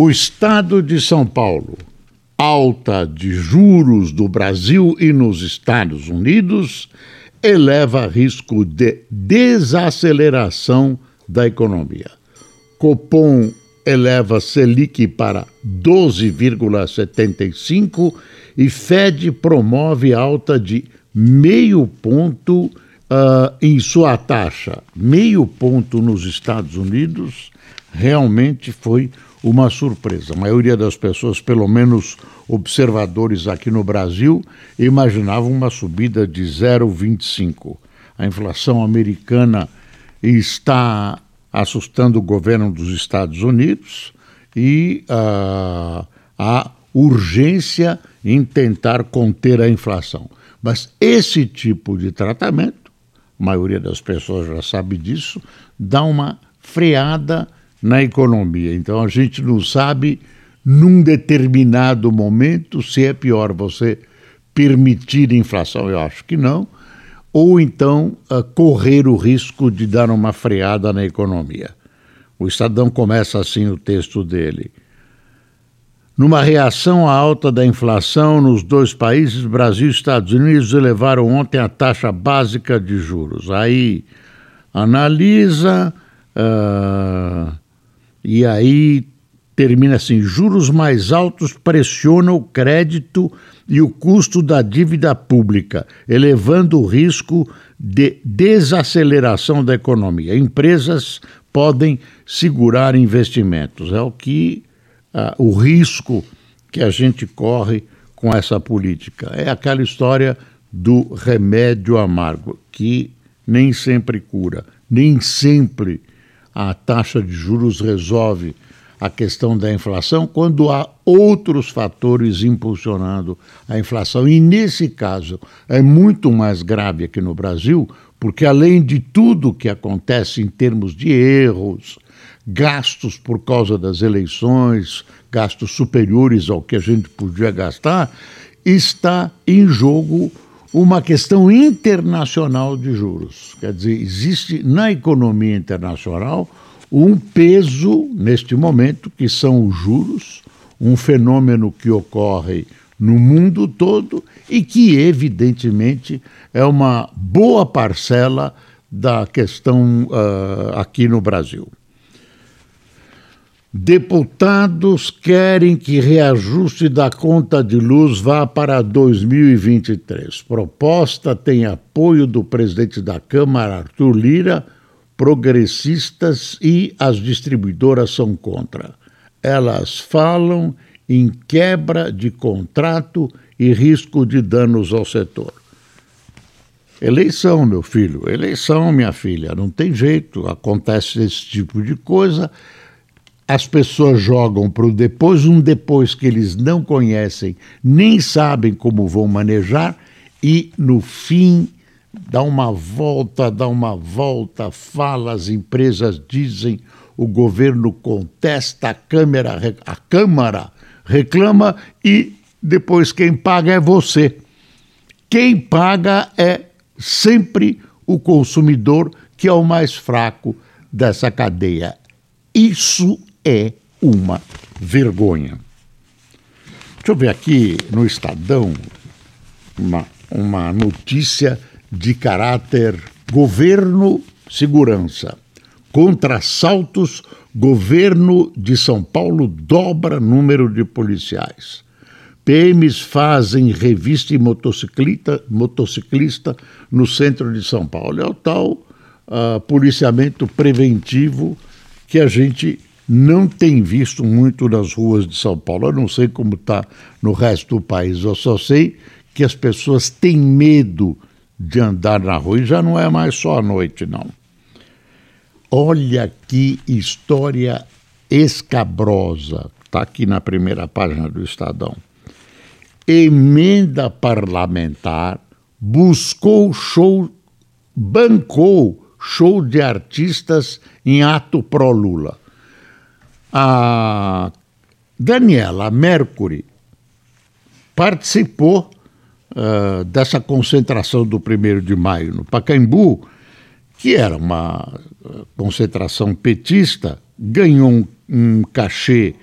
O Estado de São Paulo, alta de juros do Brasil e nos Estados Unidos, eleva risco de desaceleração da economia. Copom eleva Selic para 12,75 e Fed promove alta de meio ponto uh, em sua taxa. Meio ponto nos Estados Unidos realmente foi uma surpresa. A maioria das pessoas, pelo menos observadores aqui no Brasil, imaginavam uma subida de 0,25. A inflação americana está assustando o governo dos Estados Unidos e uh, a urgência em tentar conter a inflação. Mas esse tipo de tratamento, a maioria das pessoas já sabe disso, dá uma freada na economia. Então a gente não sabe, num determinado momento, se é pior você permitir inflação, eu acho que não, ou então uh, correr o risco de dar uma freada na economia. O Estadão começa assim o texto dele. Numa reação à alta da inflação nos dois países, Brasil e Estados Unidos elevaram ontem a taxa básica de juros. Aí analisa. Uh, e aí termina assim: juros mais altos pressionam o crédito e o custo da dívida pública, elevando o risco de desaceleração da economia. Empresas podem segurar investimentos. É o que uh, o risco que a gente corre com essa política. É aquela história do remédio amargo, que nem sempre cura, nem sempre a taxa de juros resolve a questão da inflação quando há outros fatores impulsionando a inflação. E nesse caso é muito mais grave aqui no Brasil, porque além de tudo que acontece em termos de erros, gastos por causa das eleições, gastos superiores ao que a gente podia gastar, está em jogo uma questão internacional de juros. Quer dizer, existe na economia internacional um peso neste momento, que são os juros, um fenômeno que ocorre no mundo todo e que, evidentemente, é uma boa parcela da questão uh, aqui no Brasil. Deputados querem que reajuste da conta de luz vá para 2023. Proposta tem apoio do presidente da Câmara, Arthur Lira, progressistas e as distribuidoras são contra. Elas falam em quebra de contrato e risco de danos ao setor. Eleição, meu filho, eleição, minha filha, não tem jeito, acontece esse tipo de coisa as pessoas jogam para o depois, um depois que eles não conhecem, nem sabem como vão manejar, e no fim dá uma volta, dá uma volta, fala, as empresas dizem, o governo contesta, a Câmara, a Câmara reclama e depois quem paga é você. Quem paga é sempre o consumidor, que é o mais fraco dessa cadeia. Isso é uma vergonha. Deixa eu ver aqui no Estadão uma, uma notícia de caráter governo segurança. Contra assaltos, governo de São Paulo dobra número de policiais. PMs fazem revista e motociclista, motociclista no centro de São Paulo. É o tal uh, policiamento preventivo que a gente não tem visto muito nas ruas de São Paulo. Eu não sei como está no resto do país, eu só sei que as pessoas têm medo de andar na rua e já não é mais só à noite, não. Olha que história escabrosa, está aqui na primeira página do Estadão. Emenda parlamentar buscou show, bancou show de artistas em ato pró-Lula. A Daniela Mercury participou uh, dessa concentração do 1 de maio no Pacaembu, que era uma concentração petista, ganhou um, um cachê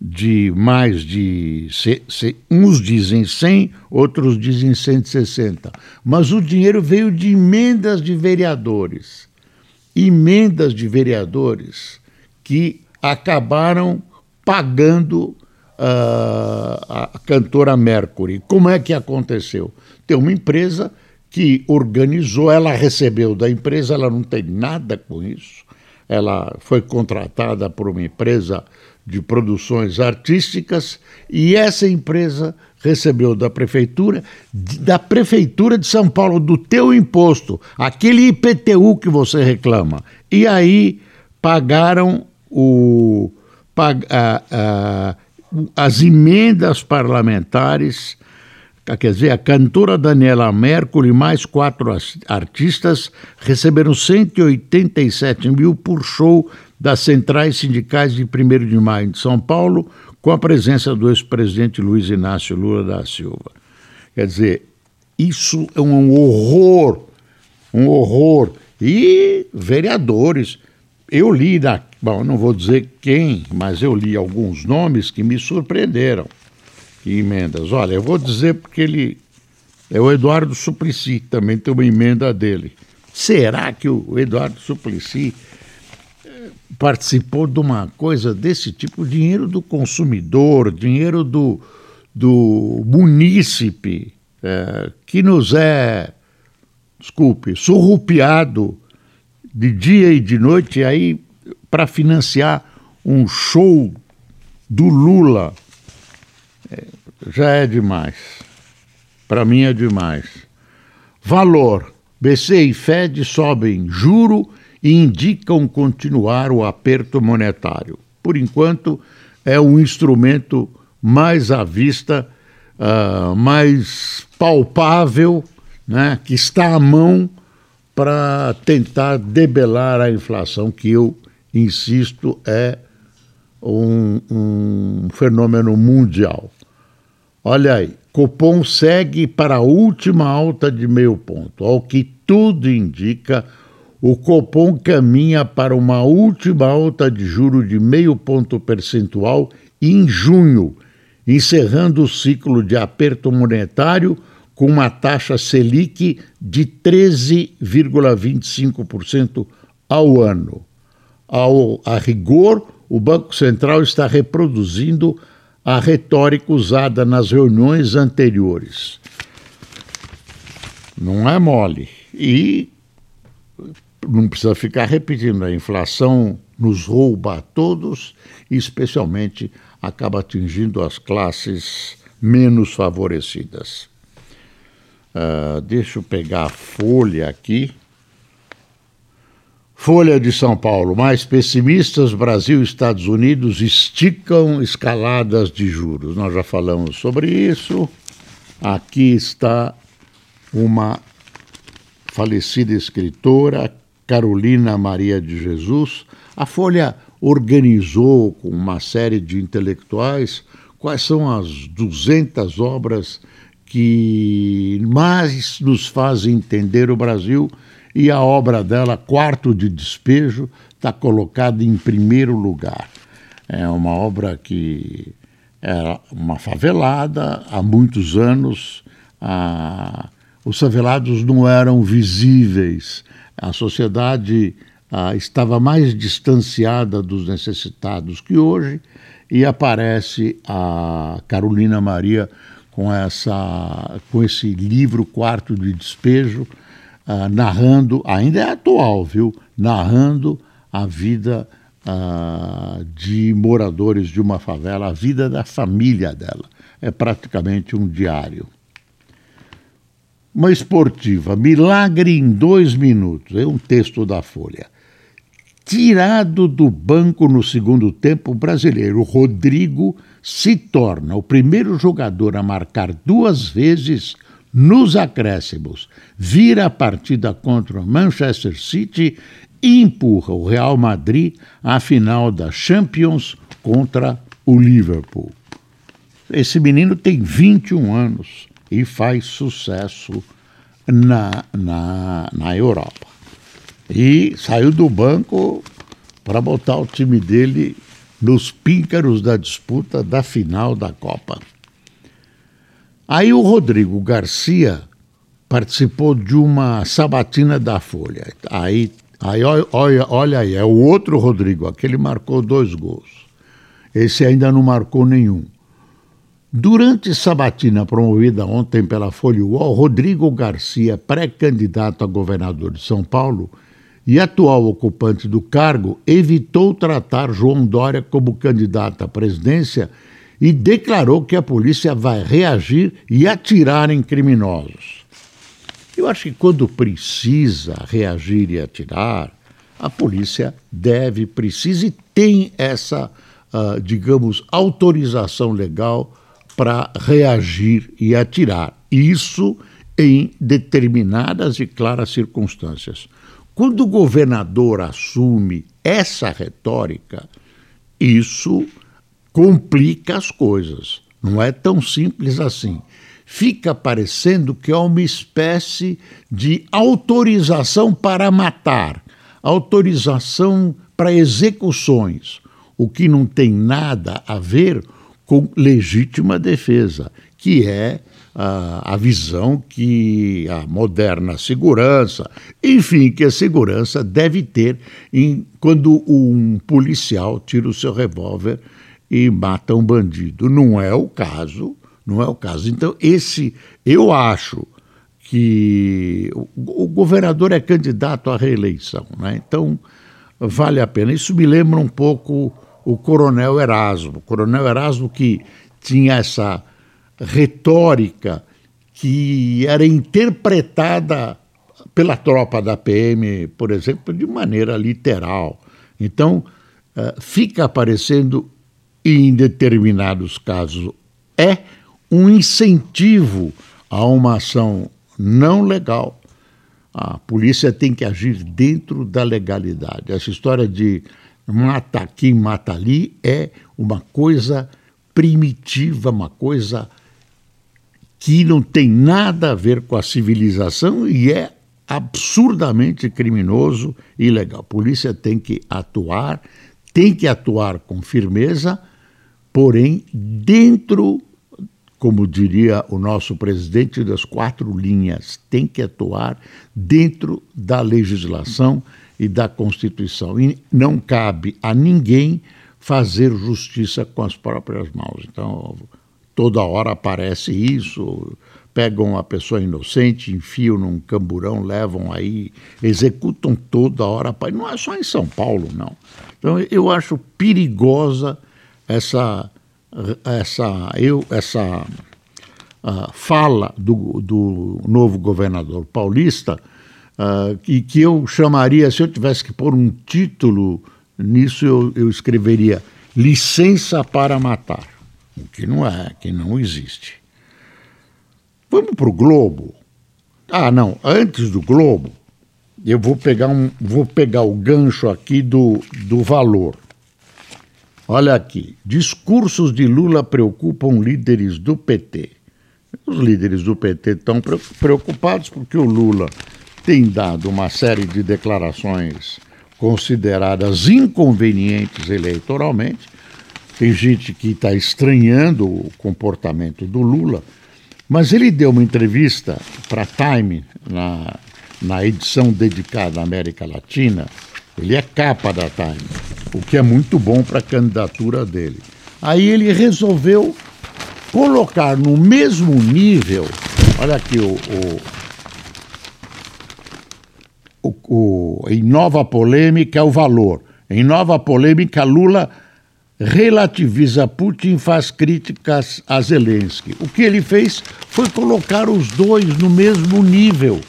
de mais de. Se, se, uns dizem 100, outros dizem 160. Mas o dinheiro veio de emendas de vereadores. Emendas de vereadores que acabaram pagando uh, a cantora Mercury. Como é que aconteceu? Tem uma empresa que organizou, ela recebeu da empresa, ela não tem nada com isso. Ela foi contratada por uma empresa de produções artísticas e essa empresa recebeu da prefeitura, da prefeitura de São Paulo, do teu imposto, aquele IPTU que você reclama. E aí pagaram o, a, a, as emendas parlamentares quer dizer, a cantora Daniela Mercury e mais quatro artistas receberam 187 mil por show das centrais sindicais de 1 de maio de São Paulo, com a presença do ex-presidente Luiz Inácio Lula da Silva. Quer dizer, isso é um horror, um horror. E vereadores, eu li, da, bom, não vou dizer quem, mas eu li alguns nomes que me surpreenderam. Que emendas. Olha, eu vou dizer porque ele é o Eduardo Suplicy, também tem uma emenda dele. Será que o Eduardo Suplicy participou de uma coisa desse tipo, dinheiro do consumidor, dinheiro do, do munícipe, é, que nos é, desculpe, surrupiado de dia e de noite aí para financiar um show do Lula. É, já é demais. Para mim é demais. Valor. BC e Fed sobem juro e indicam continuar o aperto monetário. Por enquanto, é um instrumento mais à vista, uh, mais palpável, né, que está à mão para tentar debelar a inflação, que eu insisto é um, um fenômeno mundial. Olha aí, Copom segue para a última alta de meio ponto, ao que tudo indica o Copom caminha para uma última alta de juro de meio ponto percentual em junho, encerrando o ciclo de aperto monetário com uma taxa Selic de 13,25% ao ano. Ao, a rigor, o Banco Central está reproduzindo a retórica usada nas reuniões anteriores. Não é mole. E não precisa ficar repetindo, a inflação nos rouba a todos e, especialmente, acaba atingindo as classes menos favorecidas. Uh, deixa eu pegar a folha aqui. Folha de São Paulo. Mais pessimistas, Brasil e Estados Unidos esticam escaladas de juros. Nós já falamos sobre isso. Aqui está uma falecida escritora, Carolina Maria de Jesus, a Folha organizou com uma série de intelectuais quais são as 200 obras que mais nos fazem entender o Brasil e a obra dela, Quarto de Despejo, está colocada em primeiro lugar. É uma obra que era uma favelada há muitos anos. A... Os favelados não eram visíveis a sociedade ah, estava mais distanciada dos necessitados que hoje, e aparece a Carolina Maria com, essa, com esse livro Quarto de Despejo, ah, narrando, ainda é atual, viu? Narrando a vida ah, de moradores de uma favela, a vida da família dela. É praticamente um diário. Uma esportiva, milagre em dois minutos, é um texto da Folha. tirado do banco no segundo tempo, o brasileiro Rodrigo se torna o primeiro jogador a marcar duas vezes nos acréscimos, vira a partida contra o Manchester City e empurra o Real Madrid à final da Champions contra o Liverpool. Esse menino tem 21 anos e faz sucesso na, na, na Europa. E saiu do banco para botar o time dele nos píncaros da disputa da final da Copa. Aí o Rodrigo Garcia participou de uma sabatina da Folha. Aí, aí olha, olha aí, é o outro Rodrigo, aquele marcou dois gols. Esse ainda não marcou nenhum. Durante sabatina promovida ontem pela Folha UOL, Rodrigo Garcia, pré-candidato a governador de São Paulo e atual ocupante do cargo, evitou tratar João Dória como candidato à presidência e declarou que a polícia vai reagir e atirar em criminosos. Eu acho que quando precisa reagir e atirar, a polícia deve, precisa e tem essa, uh, digamos, autorização legal para reagir e atirar. Isso em determinadas e claras circunstâncias. Quando o governador assume essa retórica, isso complica as coisas. Não é tão simples assim. Fica parecendo que é uma espécie de autorização para matar, autorização para execuções, o que não tem nada a ver com legítima defesa, que é a, a, visão que a moderna segurança, enfim, que a segurança deve ter em, quando um policial tira o seu revólver e mata um bandido. Não é o caso, não é o caso. Então, esse, eu acho que o, o governador é candidato à reeleição, né? Então, vale a pena. Isso me lembra um pouco o Coronel Erasmo. O Coronel Erasmo que tinha essa retórica que era interpretada pela tropa da PM, por exemplo, de maneira literal. Então, uh, fica aparecendo, em determinados casos, é um incentivo a uma ação não legal. A polícia tem que agir dentro da legalidade. Essa história de mata aqui, mata ali, é uma coisa primitiva, uma coisa que não tem nada a ver com a civilização e é absurdamente criminoso e ilegal. A polícia tem que atuar, tem que atuar com firmeza, porém dentro, como diria o nosso presidente, das quatro linhas, tem que atuar dentro da legislação e da Constituição. E não cabe a ninguém fazer justiça com as próprias mãos. Então, toda hora aparece isso, pegam uma pessoa inocente, enfiam num camburão, levam aí, executam toda hora. Não é só em São Paulo, não. Então, eu acho perigosa essa, essa, eu, essa uh, fala do, do novo governador paulista uh, e que eu chamaria, se eu tivesse que pôr um título nisso, eu, eu escreveria licença para matar, o que não é, que não existe. Vamos para o Globo. Ah, não, antes do Globo, eu vou pegar, um, vou pegar o gancho aqui do, do valor. Olha aqui, discursos de Lula preocupam líderes do PT. Os líderes do PT estão preocupados porque o Lula tem dado uma série de declarações consideradas inconvenientes eleitoralmente. Tem gente que está estranhando o comportamento do Lula, mas ele deu uma entrevista para Time, na, na edição dedicada à América Latina. Ele é capa da Time, o que é muito bom para a candidatura dele. Aí ele resolveu colocar no mesmo nível, olha aqui o, o o, o, em nova polêmica, é o valor. Em nova polêmica, Lula relativiza Putin e faz críticas a Zelensky. O que ele fez foi colocar os dois no mesmo nível.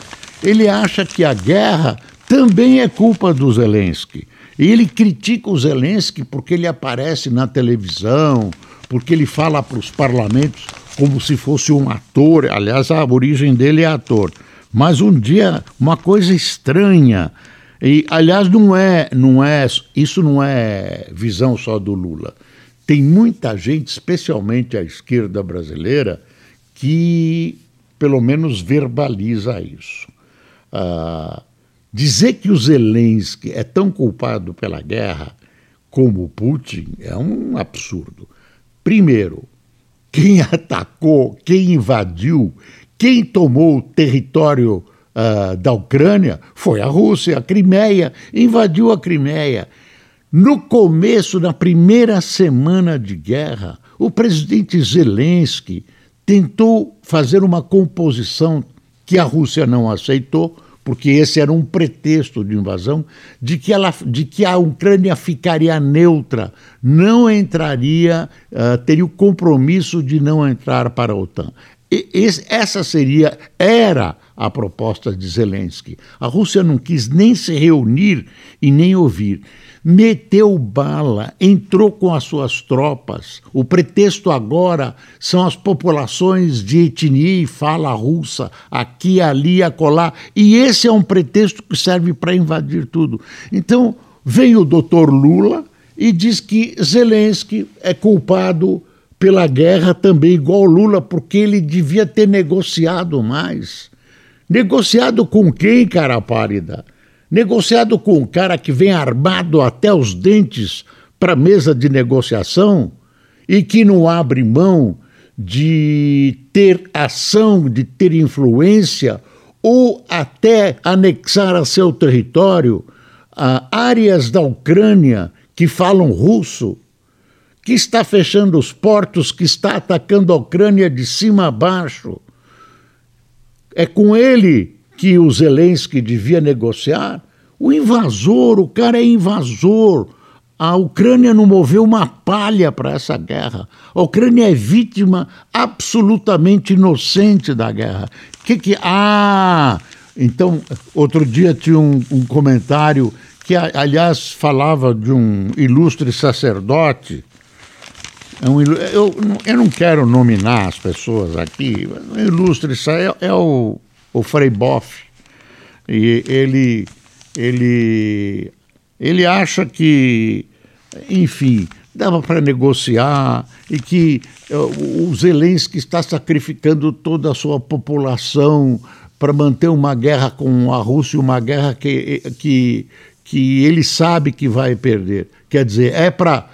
Ele acha que a guerra também é culpa do Zelensky. E ele critica o Zelensky porque ele aparece na televisão, porque ele fala para os parlamentos como se fosse um ator. Aliás, a origem dele é ator. Mas um dia, uma coisa estranha. E, aliás, não é, não é, isso não é visão só do Lula. Tem muita gente, especialmente a esquerda brasileira, que pelo menos verbaliza isso. Ah, dizer que o Zelensky é tão culpado pela guerra como o Putin é um absurdo. Primeiro, quem atacou, quem invadiu, quem tomou o território uh, da Ucrânia foi a Rússia, a Crimeia, invadiu a Crimeia. No começo, na primeira semana de guerra, o presidente Zelensky tentou fazer uma composição que a Rússia não aceitou, porque esse era um pretexto de invasão, de que, ela, de que a Ucrânia ficaria neutra, não entraria, uh, teria o compromisso de não entrar para a OTAN. E, esse, essa seria, era a proposta de Zelensky. A Rússia não quis nem se reunir e nem ouvir meteu bala, entrou com as suas tropas. O pretexto agora são as populações de etnia e fala russa, aqui, ali, acolá. E esse é um pretexto que serve para invadir tudo. Então, vem o doutor Lula e diz que Zelensky é culpado pela guerra também, igual Lula, porque ele devia ter negociado mais. Negociado com quem, cara pálida? Negociado com um cara que vem armado até os dentes para a mesa de negociação e que não abre mão de ter ação, de ter influência ou até anexar a seu território a áreas da Ucrânia que falam russo, que está fechando os portos, que está atacando a Ucrânia de cima a baixo. É com ele que o Zelensky devia negociar. O invasor, o cara é invasor. A Ucrânia não moveu uma palha para essa guerra. A Ucrânia é vítima absolutamente inocente da guerra. Que que ah, então outro dia tinha um, um comentário que aliás falava de um ilustre sacerdote. É eu, eu não quero nominar as pessoas aqui. Ilustre é, é o o Frei Boff, e ele, ele, ele acha que, enfim, dava para negociar e que uh, o Zelensky está sacrificando toda a sua população para manter uma guerra com a Rússia, uma guerra que, que, que ele sabe que vai perder. Quer dizer, é para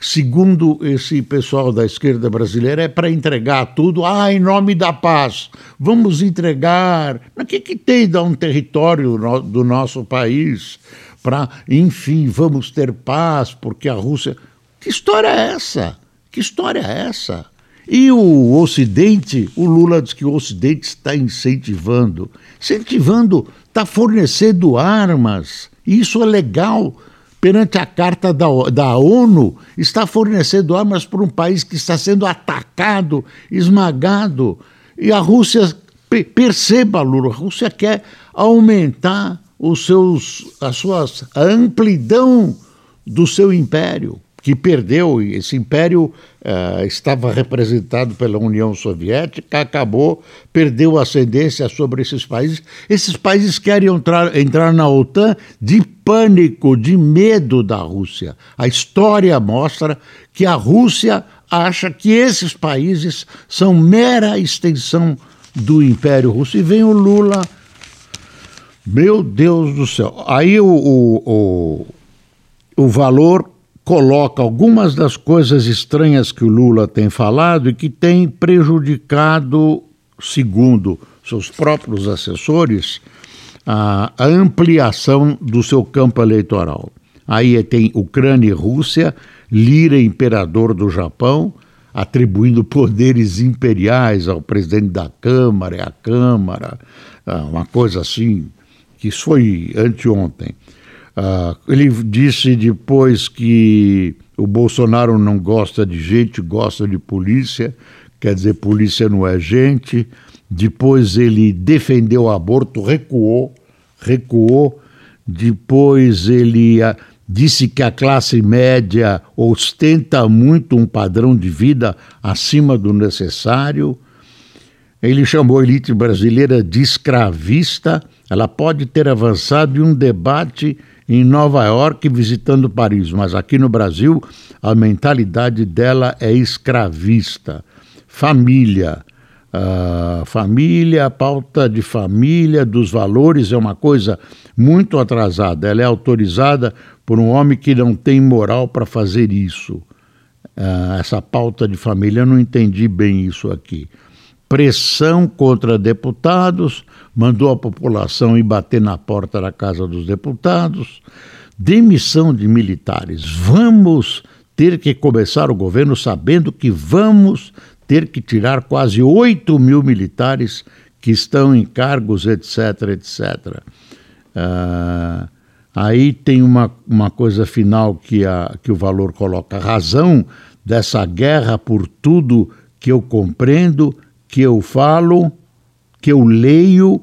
segundo esse pessoal da esquerda brasileira, é para entregar tudo, ah, em nome da paz, vamos entregar. O que, que tem dar um território no, do nosso país para, enfim, vamos ter paz, porque a Rússia. Que história é essa? Que história é essa? E o Ocidente, o Lula diz que o Ocidente está incentivando, incentivando, está fornecendo armas. Isso é legal perante a Carta da, da ONU, está fornecendo armas para um país que está sendo atacado, esmagado. E a Rússia, perceba, Lula, a Rússia quer aumentar os seus, as suas, a amplidão do seu império que perdeu, esse império uh, estava representado pela União Soviética, acabou, perdeu ascendência sobre esses países. Esses países querem entrar, entrar na OTAN de pânico, de medo da Rússia. A história mostra que a Rússia acha que esses países são mera extensão do Império Russo. E vem o Lula. Meu Deus do céu. Aí o, o, o, o valor coloca algumas das coisas estranhas que o Lula tem falado e que tem prejudicado, segundo seus próprios assessores, a, ampliação do seu campo eleitoral. Aí tem Ucrânia e Rússia, Lira, imperador do Japão, atribuindo poderes imperiais ao presidente da Câmara e à Câmara, uma coisa assim, que isso foi anteontem. Uh, ele disse depois que o Bolsonaro não gosta de gente, gosta de polícia, quer dizer, polícia não é gente. Depois ele defendeu o aborto, recuou, recuou. Depois ele uh, disse que a classe média ostenta muito um padrão de vida acima do necessário. Ele chamou a elite brasileira de escravista. Ela pode ter avançado em um debate em Nova York visitando Paris, mas aqui no Brasil a mentalidade dela é escravista. Família. Uh, família, a pauta de família, dos valores é uma coisa muito atrasada. Ela é autorizada por um homem que não tem moral para fazer isso. Uh, essa pauta de família, eu não entendi bem isso aqui. Pressão contra deputados, mandou a população ir bater na porta da Casa dos Deputados. Demissão de militares. Vamos ter que começar o governo sabendo que vamos ter que tirar quase 8 mil militares que estão em cargos, etc, etc. Uh, aí tem uma, uma coisa final que, a, que o valor coloca: a razão dessa guerra por tudo que eu compreendo, que eu falo, que eu leio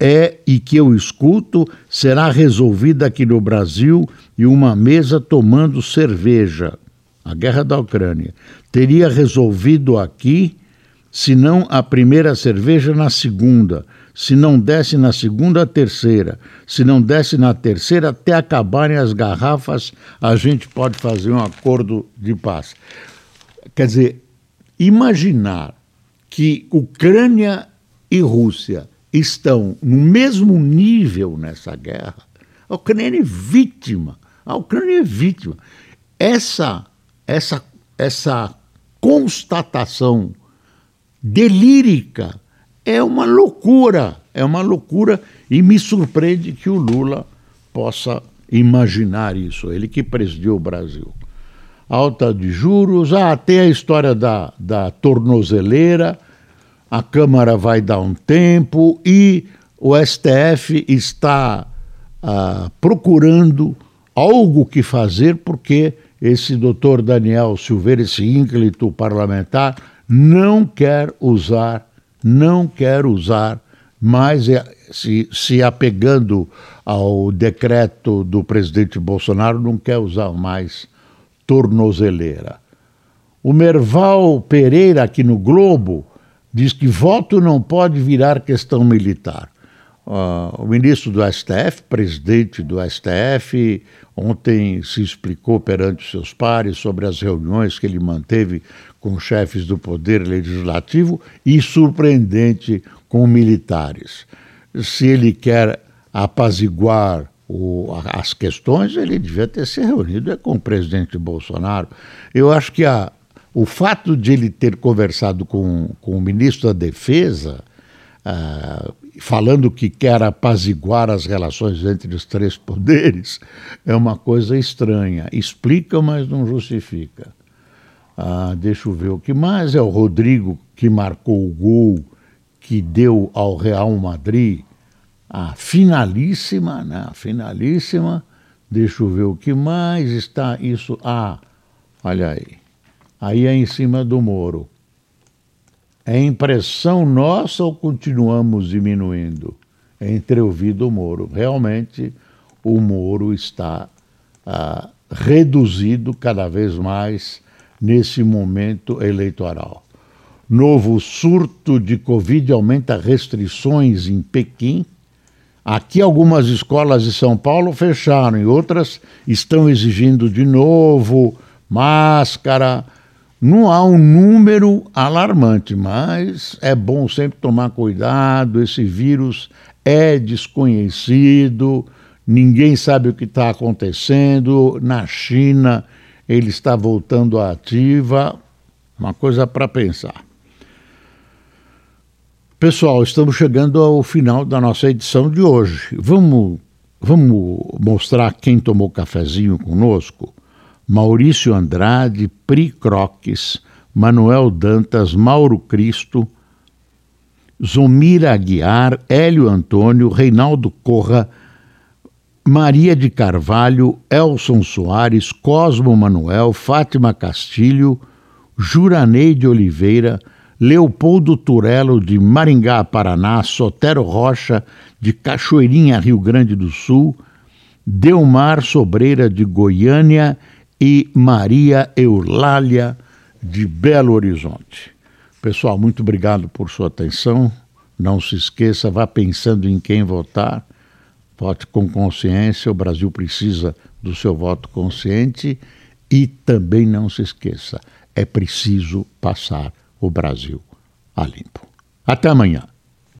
é e que eu escuto será resolvida aqui no Brasil em uma mesa tomando cerveja. A guerra da Ucrânia teria resolvido aqui se não a primeira cerveja na segunda, se não desse na segunda, a terceira, se não desse na terceira, até acabarem as garrafas, a gente pode fazer um acordo de paz. Quer dizer, imaginar que Ucrânia e Rússia estão no mesmo nível nessa guerra, a Ucrânia é vítima. A Ucrânia é vítima. Essa, essa, essa constatação delírica é uma loucura, é uma loucura e me surpreende que o Lula possa imaginar isso, ele que presidiu o Brasil. Alta de juros, ah, tem a história da, da tornozeleira, a Câmara vai dar um tempo e o STF está ah, procurando algo que fazer, porque esse doutor Daniel Silveira, esse ínclito parlamentar, não quer usar, não quer usar mais, é, se, se apegando ao decreto do presidente Bolsonaro, não quer usar mais tornozeleira. O Merval Pereira, aqui no Globo, diz que voto não pode virar questão militar. Uh, o ministro do STF, presidente do STF, ontem se explicou perante seus pares sobre as reuniões que ele manteve com chefes do Poder Legislativo e, surpreendente, com militares. Se ele quer apaziguar o, as questões, ele devia ter se reunido é com o presidente Bolsonaro. Eu acho que a, o fato de ele ter conversado com, com o ministro da Defesa, uh, falando que quer apaziguar as relações entre os três poderes, é uma coisa estranha. Explica, mas não justifica. Uh, deixa eu ver o que mais. É o Rodrigo que marcou o gol que deu ao Real Madrid a finalíssima, né? A finalíssima. Deixa eu ver o que mais está isso. Ah, olha aí aí é em cima do Moro. É impressão nossa ou continuamos diminuindo? É entreouvido o Moro. Realmente, o Moro está ah, reduzido cada vez mais nesse momento eleitoral. Novo surto de Covid aumenta restrições em Pequim. Aqui, algumas escolas de São Paulo fecharam e outras estão exigindo de novo máscara não há um número alarmante, mas é bom sempre tomar cuidado. Esse vírus é desconhecido, ninguém sabe o que está acontecendo. Na China, ele está voltando à ativa. Uma coisa para pensar. Pessoal, estamos chegando ao final da nossa edição de hoje. Vamos, vamos mostrar quem tomou cafezinho conosco? Maurício Andrade, Pri Croques, Manuel Dantas, Mauro Cristo, Zomira Aguiar, Hélio Antônio, Reinaldo Corra, Maria de Carvalho, Elson Soares, Cosmo Manuel, Fátima Castilho, Juranei de Oliveira, Leopoldo Turello de Maringá, Paraná, Sotero Rocha de Cachoeirinha, Rio Grande do Sul, Delmar Sobreira de Goiânia e Maria Eulália de Belo Horizonte. Pessoal, muito obrigado por sua atenção. Não se esqueça, vá pensando em quem votar. Vote com consciência, o Brasil precisa do seu voto consciente. E também não se esqueça, é preciso passar o Brasil a limpo. Até amanhã.